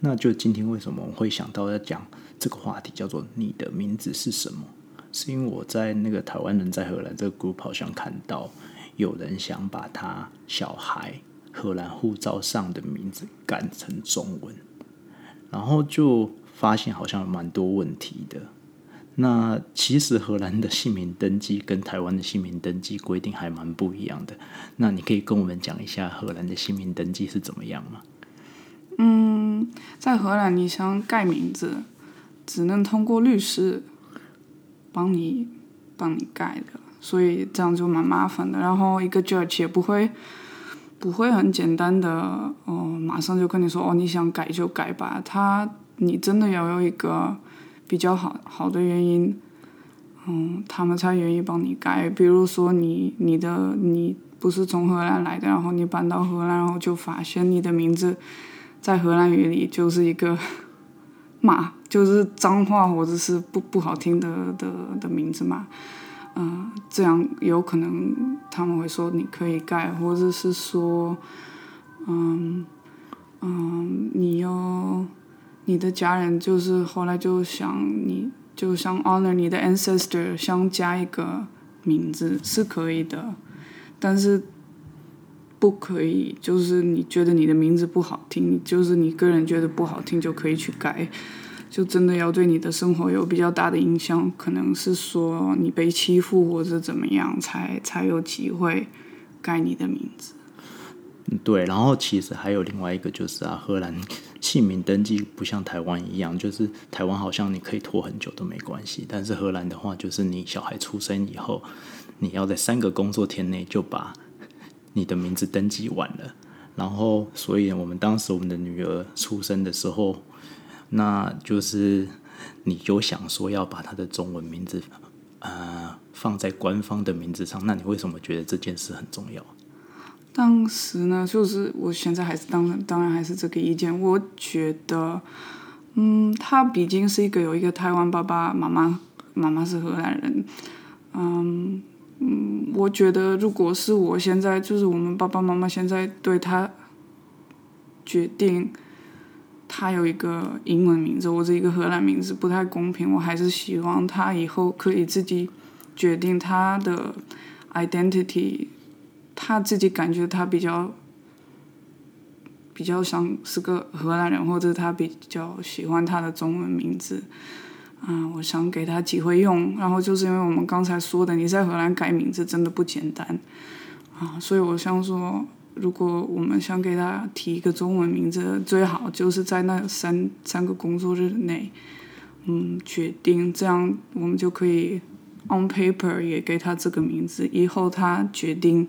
那就今天为什么我会想到要讲这个话题，叫做“你的名字是什么”？是因为我在那个台湾人在荷兰这个 group 好像看到有人想把他小孩荷兰护照上的名字改成中文，然后就发现好像蛮多问题的。那其实荷兰的姓名登记跟台湾的姓名登记规定还蛮不一样的。那你可以跟我们讲一下荷兰的姓名登记是怎么样吗？嗯，在荷兰你想改名字，只能通过律师帮你帮你改的，所以这样就蛮麻烦的。然后一个 judge 也不会不会很简单的哦，马上就跟你说哦，你想改就改吧。他你真的要有一个。比较好好的原因，嗯，他们才愿意帮你改。比如说，你你的你不是从荷兰来的，然后你搬到荷兰，然后就发现你的名字在荷兰语里就是一个骂，就是脏话或者是不不好听的的的名字嘛。嗯，这样有可能他们会说你可以改，或者是说，嗯嗯，你要。你的家人就是后来就想你，就想 honor 你的 ancestor，想加一个名字是可以的，但是不可以，就是你觉得你的名字不好听，就是你个人觉得不好听就可以去改，就真的要对你的生活有比较大的影响，可能是说你被欺负或者怎么样，才才有机会改你的名字。对，然后其实还有另外一个就是啊，荷兰姓名登记不像台湾一样，就是台湾好像你可以拖很久都没关系，但是荷兰的话，就是你小孩出生以后，你要在三个工作天内就把你的名字登记完了。然后，所以我们当时我们的女儿出生的时候，那就是你就想说要把她的中文名字呃放在官方的名字上，那你为什么觉得这件事很重要？当时呢，就是我现在还是当然当然还是这个意见。我觉得，嗯，她毕竟是一个有一个台湾爸爸妈妈，妈妈是荷兰人，嗯嗯，我觉得如果是我现在就是我们爸爸妈妈现在对他决定，他有一个英文名字或者一个荷兰名字不太公平。我还是希望他以后可以自己决定他的 identity。他自己感觉他比较比较像是个荷兰人，或者他比较喜欢他的中文名字，啊，我想给他机会用。然后就是因为我们刚才说的，你在荷兰改名字真的不简单，啊，所以我想说，如果我们想给他提一个中文名字，最好就是在那三三个工作日内，嗯，决定，这样我们就可以 on paper 也给他这个名字，以后他决定。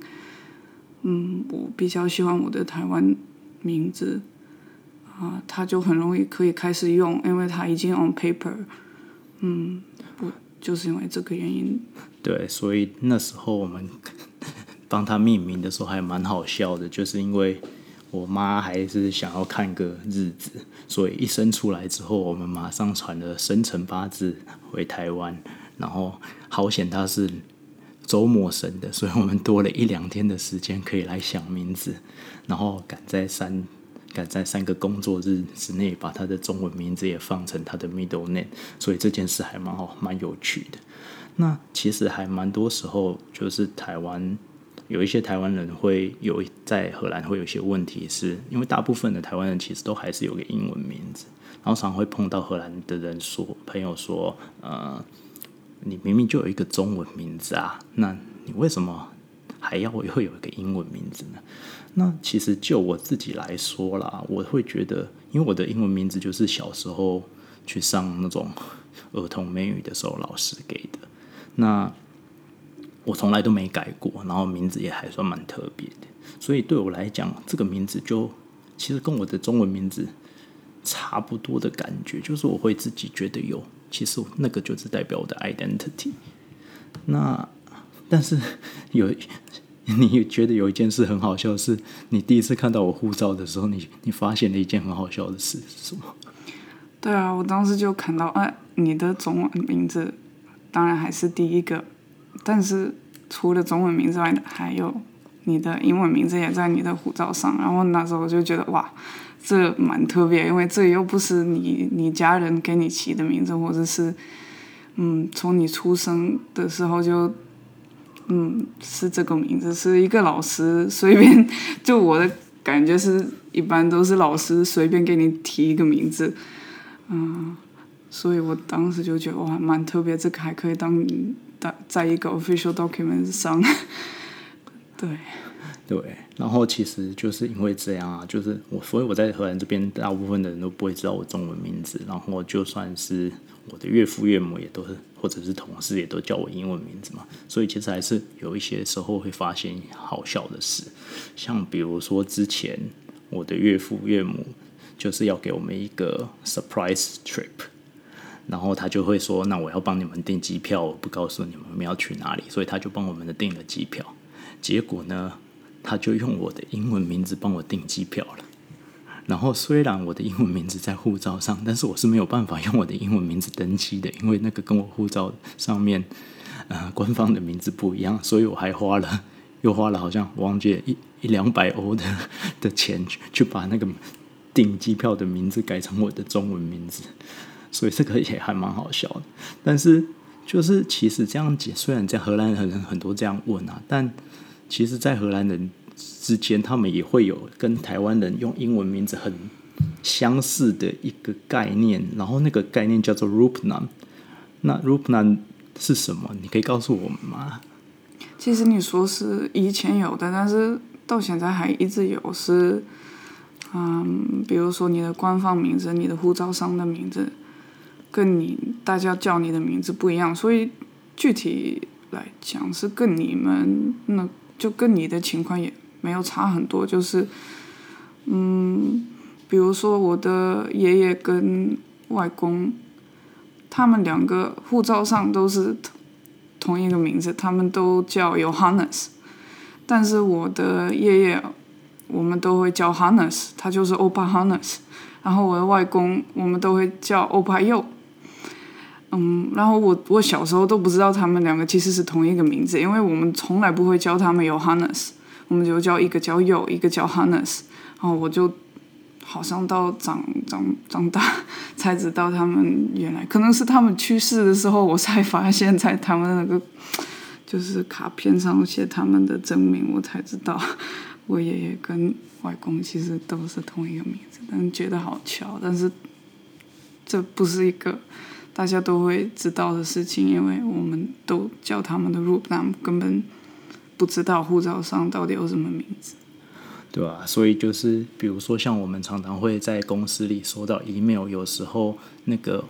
嗯，我比较喜欢我的台湾名字，啊，他就很容易可以开始用，因为他已经 on paper，嗯，不就是因为这个原因？对，所以那时候我们 帮他命名的时候还蛮好笑的，就是因为我妈还是想要看个日子，所以一生出来之后，我们马上传了生辰八字回台湾，然后好险他是。周末生的，所以我们多了一两天的时间可以来想名字，然后赶在三赶在三个工作日之内把他的中文名字也放成他的 middle name，所以这件事还蛮好，蛮有趣的。那其实还蛮多时候，就是台湾有一些台湾人会有在荷兰会有些问题，是因为大部分的台湾人其实都还是有个英文名字，然后常会碰到荷兰的人说，朋友说，呃。你明明就有一个中文名字啊，那你为什么还要我会有一个英文名字呢？那其实就我自己来说啦，我会觉得，因为我的英文名字就是小时候去上那种儿童美语的时候老师给的，那我从来都没改过，然后名字也还算蛮特别的，所以对我来讲，这个名字就其实跟我的中文名字差不多的感觉，就是我会自己觉得有。其实那个就是代表我的 identity。那但是有 你觉得有一件事很好笑，是你第一次看到我护照的时候，你你发现了一件很好笑的事是什么？对啊，我当时就看到，哎，你的中文名字当然还是第一个，但是除了中文名字外，还有你的英文名字也在你的护照上。然后那时候我就觉得，哇，这蛮特别，因为这又不是你你家人给你起的名字，或者是嗯从你出生的时候就嗯是这个名字，是一个老师随便就我的感觉是一般都是老师随便给你提一个名字，嗯，所以我当时就觉得哇蛮特别，这个还可以当当在一个 official document 上，对。对，然后其实就是因为这样啊，就是我，所以我在荷兰这边，大部分的人都不会知道我中文名字，然后就算是我的岳父岳母也都是，或者是同事也都叫我英文名字嘛，所以其实还是有一些时候会发现好笑的事，像比如说之前我的岳父岳母就是要给我们一个 surprise trip，然后他就会说，那我要帮你们订机票，我不告诉你们我们要去哪里，所以他就帮我们的订了机票，结果呢？他就用我的英文名字帮我订机票了。然后虽然我的英文名字在护照上，但是我是没有办法用我的英文名字登机的，因为那个跟我护照上面呃官方的名字不一样，所以我还花了又花了好像忘记一一两百欧的的钱去去把那个订机票的名字改成我的中文名字，所以这个也还蛮好笑的。但是就是其实这样解，虽然在荷兰人很多这样问啊，但其实，在荷兰人之间，他们也会有跟台湾人用英文名字很相似的一个概念，然后那个概念叫做 Rupnan。那 Rupnan 是什么？你可以告诉我们吗？其实你说是以前有的，但是到现在还一直有。是，嗯，比如说你的官方名字、你的护照上的名字，跟你大家叫你的名字不一样，所以具体来讲是跟你们那。就跟你的情况也没有差很多，就是，嗯，比如说我的爷爷跟外公，他们两个护照上都是同一个名字，他们都叫 Johannes，但是我的爷爷，我们都会叫 Hannes，他就是 Opa Hannes，然后我的外公，我们都会叫 Opa Yo。嗯，然后我我小时候都不知道他们两个其实是同一个名字，因为我们从来不会叫他们有 Hannes，我们就叫一个叫 Yo，一个叫 Hannes。然后我就好像到长长长大 才知道他们原来可能是他们去世的时候，我才发现，在他们那个就是卡片上写他们的真名，我才知道我爷爷跟外公其实都是同一个名字，但觉得好巧，但是这不是一个。大家都会知道的事情，因为我们都叫他们的 root name，根本不知道护照上到底有什么名字。对啊，所以就是比如说，像我们常常会在公司里收到 email，有时候那个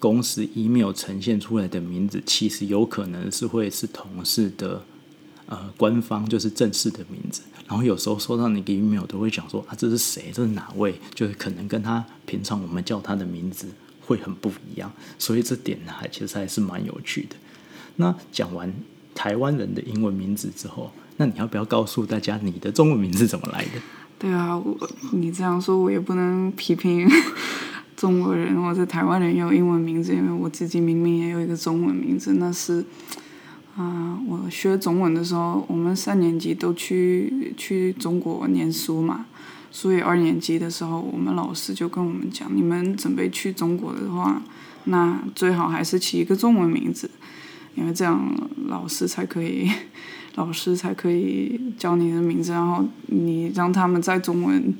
公司 email 呈现出来的名字，其实有可能是会是同事的呃官方就是正式的名字。然后有时候收到那个 email 都会讲说啊，这是谁？这是哪位？就是可能跟他平常我们叫他的名字。会很不一样，所以这点呢，还其实还是蛮有趣的。那讲完台湾人的英文名字之后，那你要不要告诉大家你的中文名字怎么来的？对啊，我你这样说，我也不能批评 中国人或者台湾人有英文名字，因为我自己明明也有一个中文名字。那是啊，我学中文的时候，我们三年级都去去中国念书嘛。所以二年级的时候，我们老师就跟我们讲：你们准备去中国的话，那最好还是起一个中文名字，因为这样老师才可以，老师才可以叫你的名字。然后你让他们在中文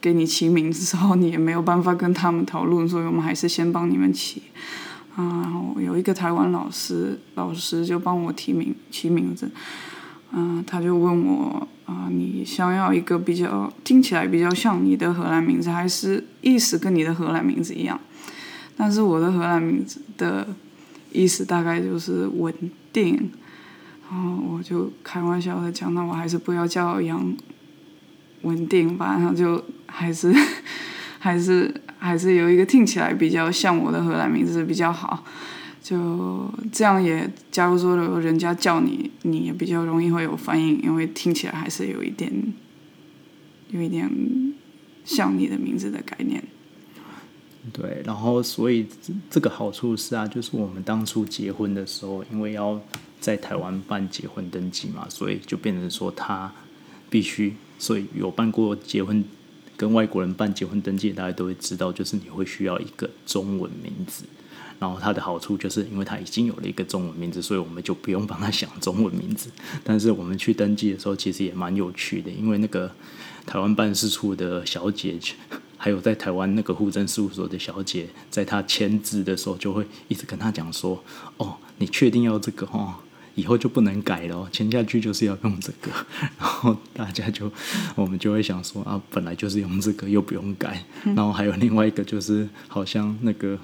给你起名字之后，你也没有办法跟他们讨论，所以我们还是先帮你们起。啊，然后有一个台湾老师，老师就帮我提名起名字。嗯，他就问我。啊，你想要一个比较听起来比较像你的荷兰名字，还是意思跟你的荷兰名字一样？但是我的荷兰名字的意思大概就是稳定，然后我就开玩笑的讲，那我还是不要叫杨稳定吧，然后就还是还是还是有一个听起来比较像我的荷兰名字比较好。就这样也，假如说人家叫你，你也比较容易会有反应，因为听起来还是有一点，有一点像你的名字的概念。对，然后所以这个好处是啊，就是我们当初结婚的时候，因为要在台湾办结婚登记嘛，所以就变成说他必须，所以有办过结婚跟外国人办结婚登记，大家都会知道，就是你会需要一个中文名字。然后它的好处就是因为它已经有了一个中文名字，所以我们就不用帮他想中文名字。但是我们去登记的时候，其实也蛮有趣的，因为那个台湾办事处的小姐，还有在台湾那个户政事务所的小姐，在她签字的时候，就会一直跟他讲说：“哦，你确定要这个哦？以后就不能改了，签下去就是要用这个。”然后大家就我们就会想说：“啊，本来就是用这个，又不用改。”然后还有另外一个就是好像那个。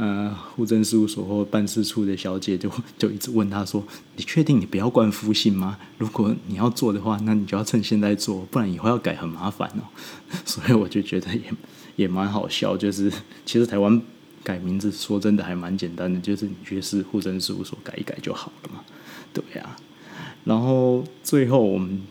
呃，户政事务所或办事处的小姐就 就一直问他说：“你确定你不要冠夫姓吗？如果你要做的话，那你就要趁现在做，不然以后要改很麻烦哦。”所以我就觉得也也蛮好笑，就是其实台湾改名字说真的还蛮简单的，就是你去是户政事务所改一改就好了嘛。对呀，然后最后我们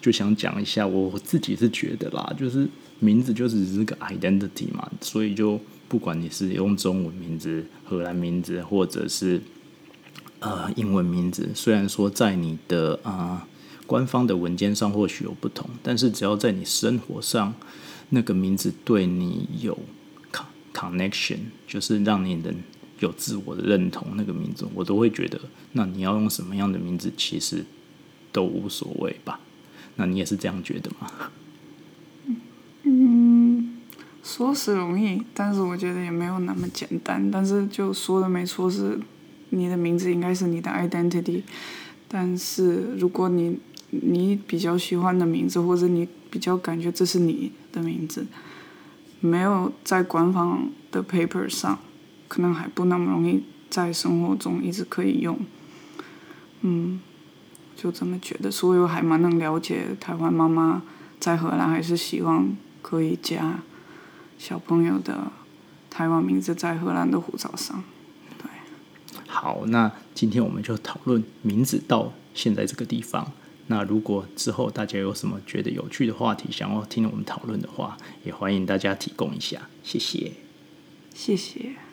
就想讲一下，我自己是觉得啦，就是名字就只是个 identity 嘛，所以就。不管你是用中文名字、荷兰名字，或者是呃英文名字，虽然说在你的啊官方的文件上或许有不同，但是只要在你生活上那个名字对你有 connection，就是让你能有自我的认同，那个名字我都会觉得，那你要用什么样的名字，其实都无所谓吧？那你也是这样觉得吗？嗯说是容易，但是我觉得也没有那么简单。但是就说的没错，是你的名字应该是你的 identity。但是如果你你比较喜欢的名字，或者你比较感觉这是你的名字，没有在官方的 paper 上，可能还不那么容易在生活中一直可以用。嗯，就这么觉得。所以我还蛮能了解台湾妈妈在荷兰还是希望可以加。小朋友的台湾名字在荷兰的护照上，对。好，那今天我们就讨论名字到现在这个地方。那如果之后大家有什么觉得有趣的话题，想要听我们讨论的话，也欢迎大家提供一下。谢谢，谢谢。